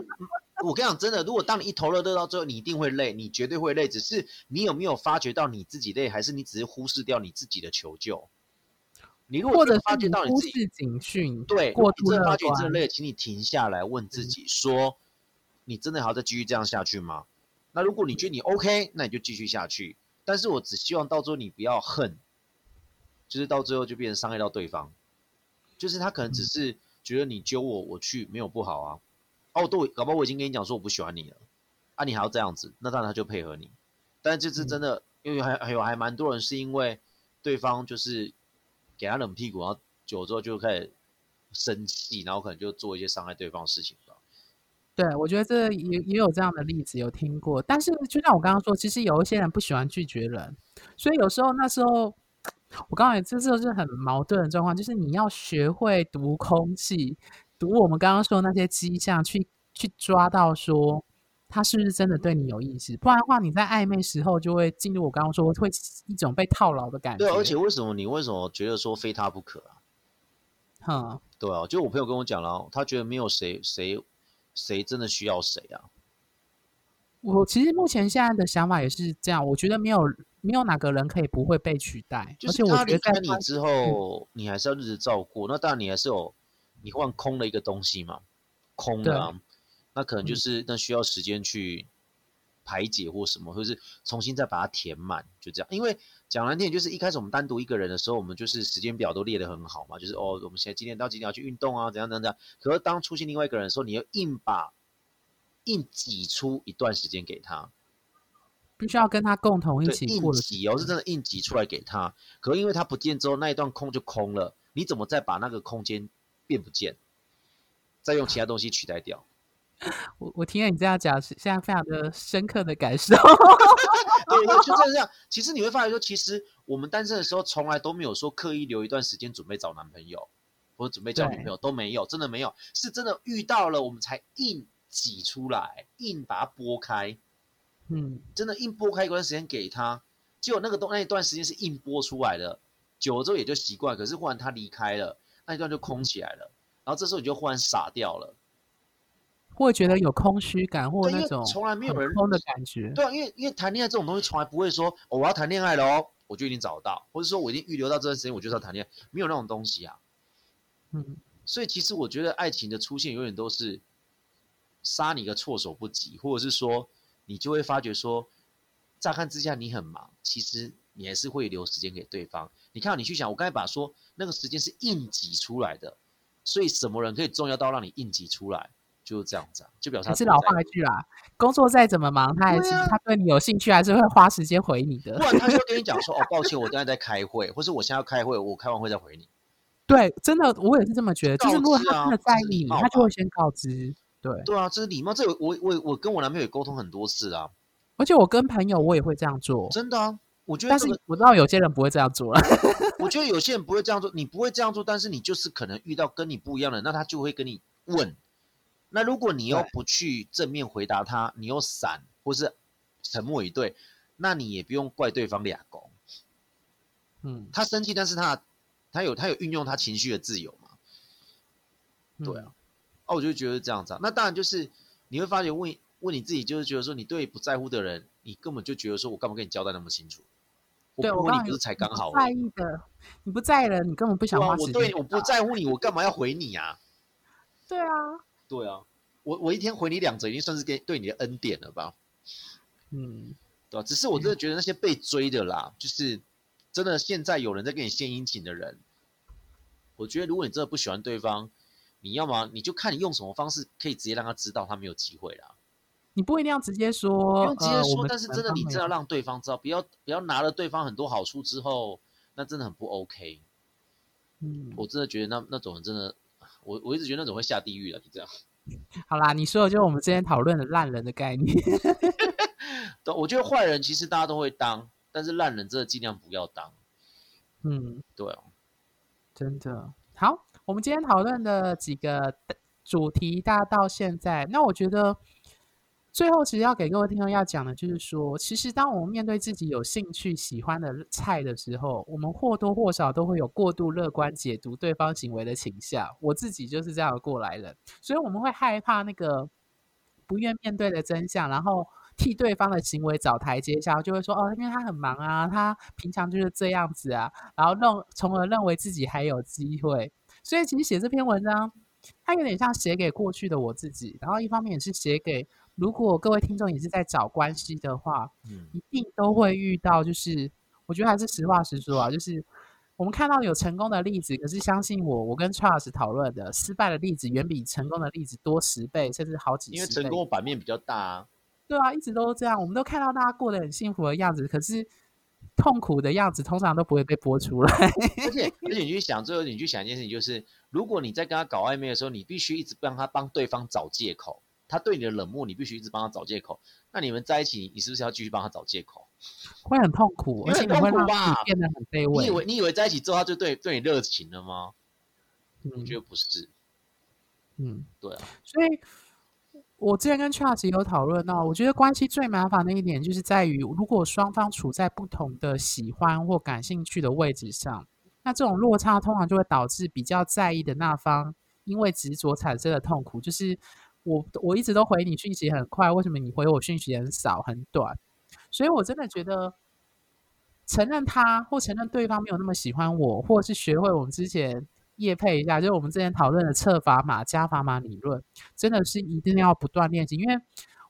我跟你讲真的，如果当你一头热热到最后，你一定会累，你绝对会累。只是你有没有发觉到你自己累，还是你只是忽视掉你自己的求救？你如果发觉到你自己警讯，对，过度发觉真的累，请你停下来问自己说：你真的还要再继续这样下去吗？那如果你觉得你 OK，那你就继续下去。但是我只希望到最后你不要恨，就是到最后就变成伤害到对方。就是他可能只是觉得你揪我，我去没有不好啊。哦，对，搞不好我已经跟你讲说我不喜欢你了，啊，你还要这样子，那当然他就配合你。但是这次真的，因为还还有还蛮多人是因为对方就是给他冷屁股，然后久了之后就开始生气，然后可能就做一些伤害对方的事情。对，我觉得这也也有这样的例子，有听过。但是就像我刚刚说，其实有一些人不喜欢拒绝人，所以有时候那时候我刚才这时候是很矛盾的状况，就是你要学会读空气，读我们刚刚说那些迹象，去去抓到说他是不是真的对你有意思，不然的话你在暧昧时候就会进入我刚刚说会一种被套牢的感觉。对，而且为什么你为什么觉得说非他不可啊？嗯，对啊，就我朋友跟我讲了，他觉得没有谁谁。谁真的需要谁啊？我其实目前现在的想法也是这样，我觉得没有没有哪个人可以不会被取代，就是我离开你之后，你还是要日子照顾。那当然，你还是有你换空了一个东西嘛，空的，那可能就是那需要时间去排解或什么，或是重新再把它填满，就这样。因为讲难听，就是一开始我们单独一个人的时候，我们就是时间表都列得很好嘛，就是哦，我们现在今天到几点要去运动啊，怎样怎样。可是当出现另外一个人的时候，你要硬把。硬挤出一段时间给他，必须要跟他共同一起硬挤哦，是真的硬挤出来给他。可是因为他不见之后，那一段空就空了。你怎么再把那个空间变不见？再用其他东西取代掉？我我听了你这样讲，现在非常的深刻的感受。对，就这样。其实你会发现说，其实我们单身的时候，从来都没有说刻意留一段时间准备找男朋友，或者准备交女朋友，都没有，真的没有。是真的遇到了，我们才硬。挤出来，硬把它拨开，嗯，真的硬拨开一段时间给他，结果那个东那一段时间是硬拨出来的，久了之后也就习惯。可是忽然他离开了，那一段就空起来了，然后这时候你就忽然傻掉了，会觉得有空虚感，或那种从来没有人空的感觉。对啊，因为因为谈恋爱这种东西从来不会说我要谈恋爱了哦，我就一定找得到，或者说我一定预留到这段时间我就是要谈恋爱，没有那种东西啊。嗯，所以其实我觉得爱情的出现永远都是。杀你个措手不及，或者是说，你就会发觉说，乍看之下你很忙，其实你还是会留时间给对方。你看，你去想，我刚才把说那个时间是硬挤出来的，所以什么人可以重要到让你硬挤出来，就是这样子啊，就表示是老话一句啦，工作再怎么忙，他还是他对你有兴趣，还是会花时间回你的。不然他就跟你讲 说，哦，抱歉，我现在在开会，或是我现在要开会，我开完会再回你。对，真的，我也是这么觉得。就是如果他真的在意你，他就会先告知。对对啊，这是礼貌。这我我我跟我男朋友也沟通很多次啊，而且我跟朋友我也会这样做。真的啊，我觉得。但是我知道有些人不会这样做了。我觉得有些人不会这样做，你不会这样做，但是你就是可能遇到跟你不一样的，那他就会跟你问。那如果你又不去正面回答他，你又闪或是沉默以对，那你也不用怪对方俩公。嗯，他生气，但是他他有他有运用他情绪的自由嘛？对啊。哦，我就觉得这样子啊，那当然就是你会发觉问问你自己，就是觉得说你对不在乎的人，你根本就觉得说我干嘛跟你交代那么清楚？对我问你不是才刚好？在意的，你不在意了，你根本不想花时间。我对我不在乎你，我干嘛要回你啊？对啊，对啊，我我一天回你两则，已经算是给对你的恩典了吧？嗯，对吧？只是我真的觉得那些被追的啦，就是真的现在有人在给你献殷勤的人，我觉得如果你真的不喜欢对方。你要么你就看你用什么方式可以直接让他知道他没有机会啦。你不一定要直接说，不用直接说，但是真的你真要让对方知道，不要不要拿了对方很多好处之后，那真的很不 OK。嗯，我真的觉得那那种人真的，我我一直觉得那种会下地狱的。你这样，好啦，你说的就是我们之前讨论的烂人的概念。对，我觉得坏人其实大家都会当，但是烂人真的尽量不要当。嗯，对哦，真的好。我们今天讨论的几个主题，大家到现在，那我觉得最后其实要给各位听众要讲的，就是说，其实当我们面对自己有兴趣、喜欢的菜的时候，我们或多或少都会有过度乐观解读对方行为的倾向。我自己就是这样过来人，所以我们会害怕那个不愿面对的真相，然后替对方的行为找台阶下，就会说哦，因为他很忙啊，他平常就是这样子啊，然后认从而认为自己还有机会。所以其实写这篇文章，它有点像写给过去的我自己，然后一方面也是写给如果各位听众也是在找关系的话，嗯，一定都会遇到，就是我觉得还是实话实说啊，就是我们看到有成功的例子，可是相信我，我跟 Charles 讨论的失败的例子远比成功的例子多十倍，甚至好几十倍。因为成功版面比较大啊。对啊，一直都这样，我们都看到大家过得很幸福的样子，可是。痛苦的样子通常都不会被播出来，而且 而且你去想，最后你去想一件事情，就是如果你在跟他搞暧昧的时候，你必须一直帮他帮对方找借口，他对你的冷漠，你必须一直帮他找借口，那你们在一起，你是不是要继续帮他找借口？会很痛苦，而且你会让自己变得很卑微。你以为你以为在一起之后他就对对你热情了吗？我觉得不是。嗯，对啊，所以。我之前跟 Charles 有讨论到，我觉得关系最麻烦的一点，就是在于如果双方处在不同的喜欢或感兴趣的位置上，那这种落差通常就会导致比较在意的那方因为执着产生的痛苦。就是我我一直都回你讯息很快，为什么你回我讯息很少很短？所以我真的觉得。承认他或承认对方没有那么喜欢我，或是学会我们之前夜配一下，就是我们之前讨论的测砝码加砝码理论，真的是一定要不断练习。因为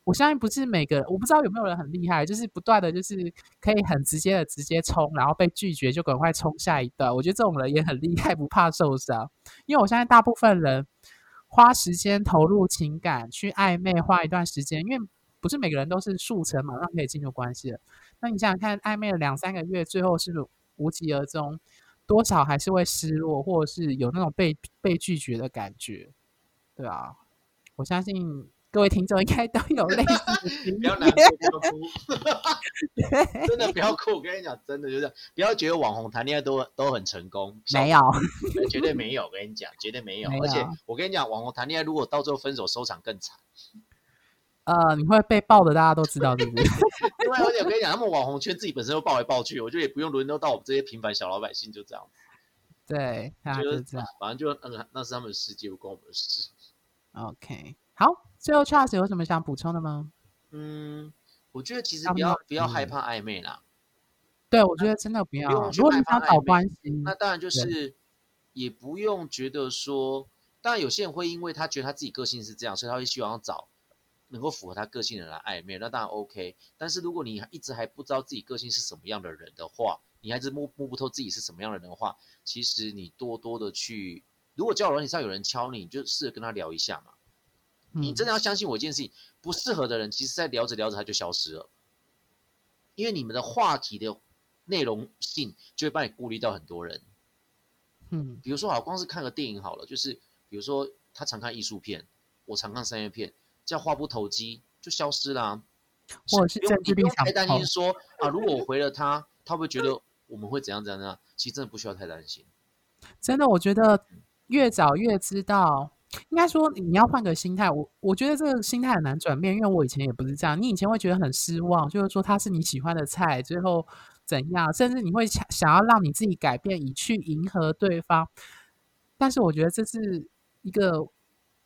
我相信不是每个，我不知道有没有人很厉害，就是不断的就是可以很直接的直接冲，然后被拒绝就赶快冲下一段。我觉得这种人也很厉害，不怕受伤。因为我相信大部分人花时间投入情感去暧昧，花一段时间，因为不是每个人都是速成马上可以进入关系的。那你想想看，暧昧了两三个月，最后是无疾而终，多少还是会失落，或者是有那种被被拒绝的感觉，对啊，我相信各位听众应该都有类似的 不要难过，不要哭，真的不要哭。我跟你讲，真的就是不要觉得网红谈恋爱都都很成功，没有，绝对没有。我跟你讲，绝对没有。而且我跟你讲，网红谈恋爱如果到最后分手，收场更惨。呃，你会被爆的，大家都知道，对不对？另外，而且我跟你讲，他们网红圈自己本身又爆来爆去，我觉得也不用轮流到我们这些平凡小老百姓，就这样。对，就是这样。反正就那个，那是他们的世界，不关我们的事。OK，好，最后 Charles 有什么想补充的吗？嗯，我觉得其实不要不要害怕暧昧啦。对，我觉得真的不要。如果你想搞关系，那当然就是也不用觉得说，当然有些人会因为他觉得他自己个性是这样，所以他会希望找。能够符合他个性的人来暧昧，那当然 OK。但是如果你一直还不知道自己个性是什么样的人的话，你还是摸摸不透自己是什么样的人的话，其实你多多的去，如果交友软件上有人敲你，就试着跟他聊一下嘛。你真的要相信我一件事情，不适合的人，其实在聊着聊着他就消失了，因为你们的话题的内容性就会帮你顾虑到很多人。嗯，比如说好，光是看个电影好了，就是比如说他常看艺术片，我常看商业片。这样话不投机就消失了，或者是政治立场太担心说啊，如果我回了他，他会不会觉得我们会怎样怎样呢？其实真的不需要太担心。真的，我觉得越早越知道，应该说你要换个心态。我我觉得这个心态很难转变，因为我以前也不是这样。你以前会觉得很失望，就是说他是你喜欢的菜，最后怎样，甚至你会想想要让你自己改变，以去迎合对方。但是我觉得这是一个。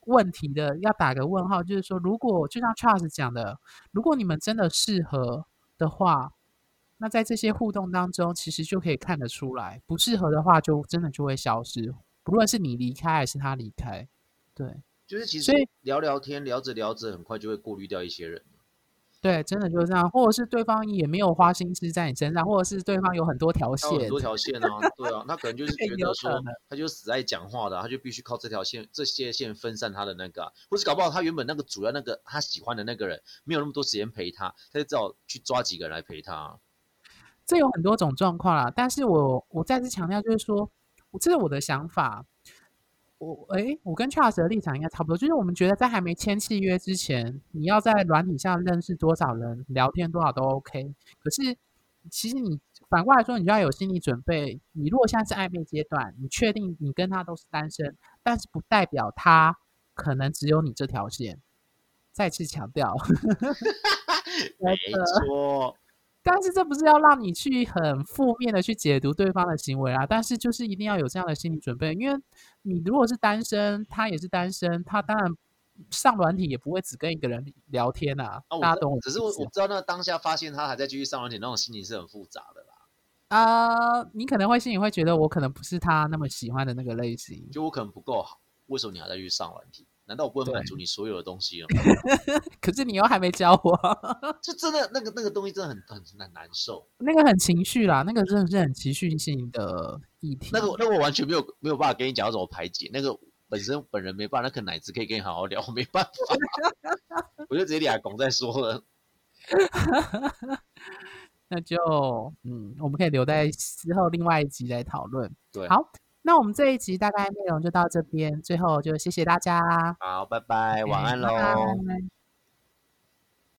问题的要打个问号，就是说，如果就像 Charles 讲的，如果你们真的适合的话，那在这些互动当中，其实就可以看得出来；不适合的话，就真的就会消失。不论是你离开还是他离开，对，就是其实聊聊天，聊着聊着，很快就会过滤掉一些人。对，真的就是这样，或者是对方也没有花心思在你身上，或者是对方有很多条线，很多条线啊，对啊，他可能就是 觉得说，他就死爱讲话的，他就必须靠这条线、这些线分散他的那个，或是搞不好他原本那个主要那个他喜欢的那个人没有那么多时间陪他，他就只好去抓几个人来陪他。这有很多种状况啦，但是我我再次强调，就是说，这是我的想法。我哎，我跟 Charles 的立场应该差不多，就是我们觉得在还没签契约之前，你要在软体上认识多少人，聊天多少都 OK。可是其实你反过来说，你就要有心理准备。你如果现在是暧昧阶段，你确定你跟他都是单身，但是不代表他可能只有你这条线。再次强调，没错。但是这不是要让你去很负面的去解读对方的行为啊！但是就是一定要有这样的心理准备，因为你如果是单身，他也是单身，他当然上软体也不会只跟一个人聊天啊。大家懂我？只是我我知道，那当下发现他还在继续上软体，那种心情是很复杂的啦。啊，你可能会心里会觉得，我可能不是他那么喜欢的那个类型，就我可能不够好，为什么你还在去上软体？难道我不能满足你所有的东西了？可是你又还没教我，就真的那个那个东西真的很很很难受。那个很情绪啦，那个真的是很情绪性的议题。那个那个我完全没有没有办法跟你讲要怎么排解。那个本身本人没办法，那个奶子可以跟你好好聊，我没办法，我就直接俩拱再说了。那就嗯，我们可以留在之后另外一集来讨论。对，好。那我们这一集大概内容就到这边，最后就谢谢大家。好，拜拜，晚安喽。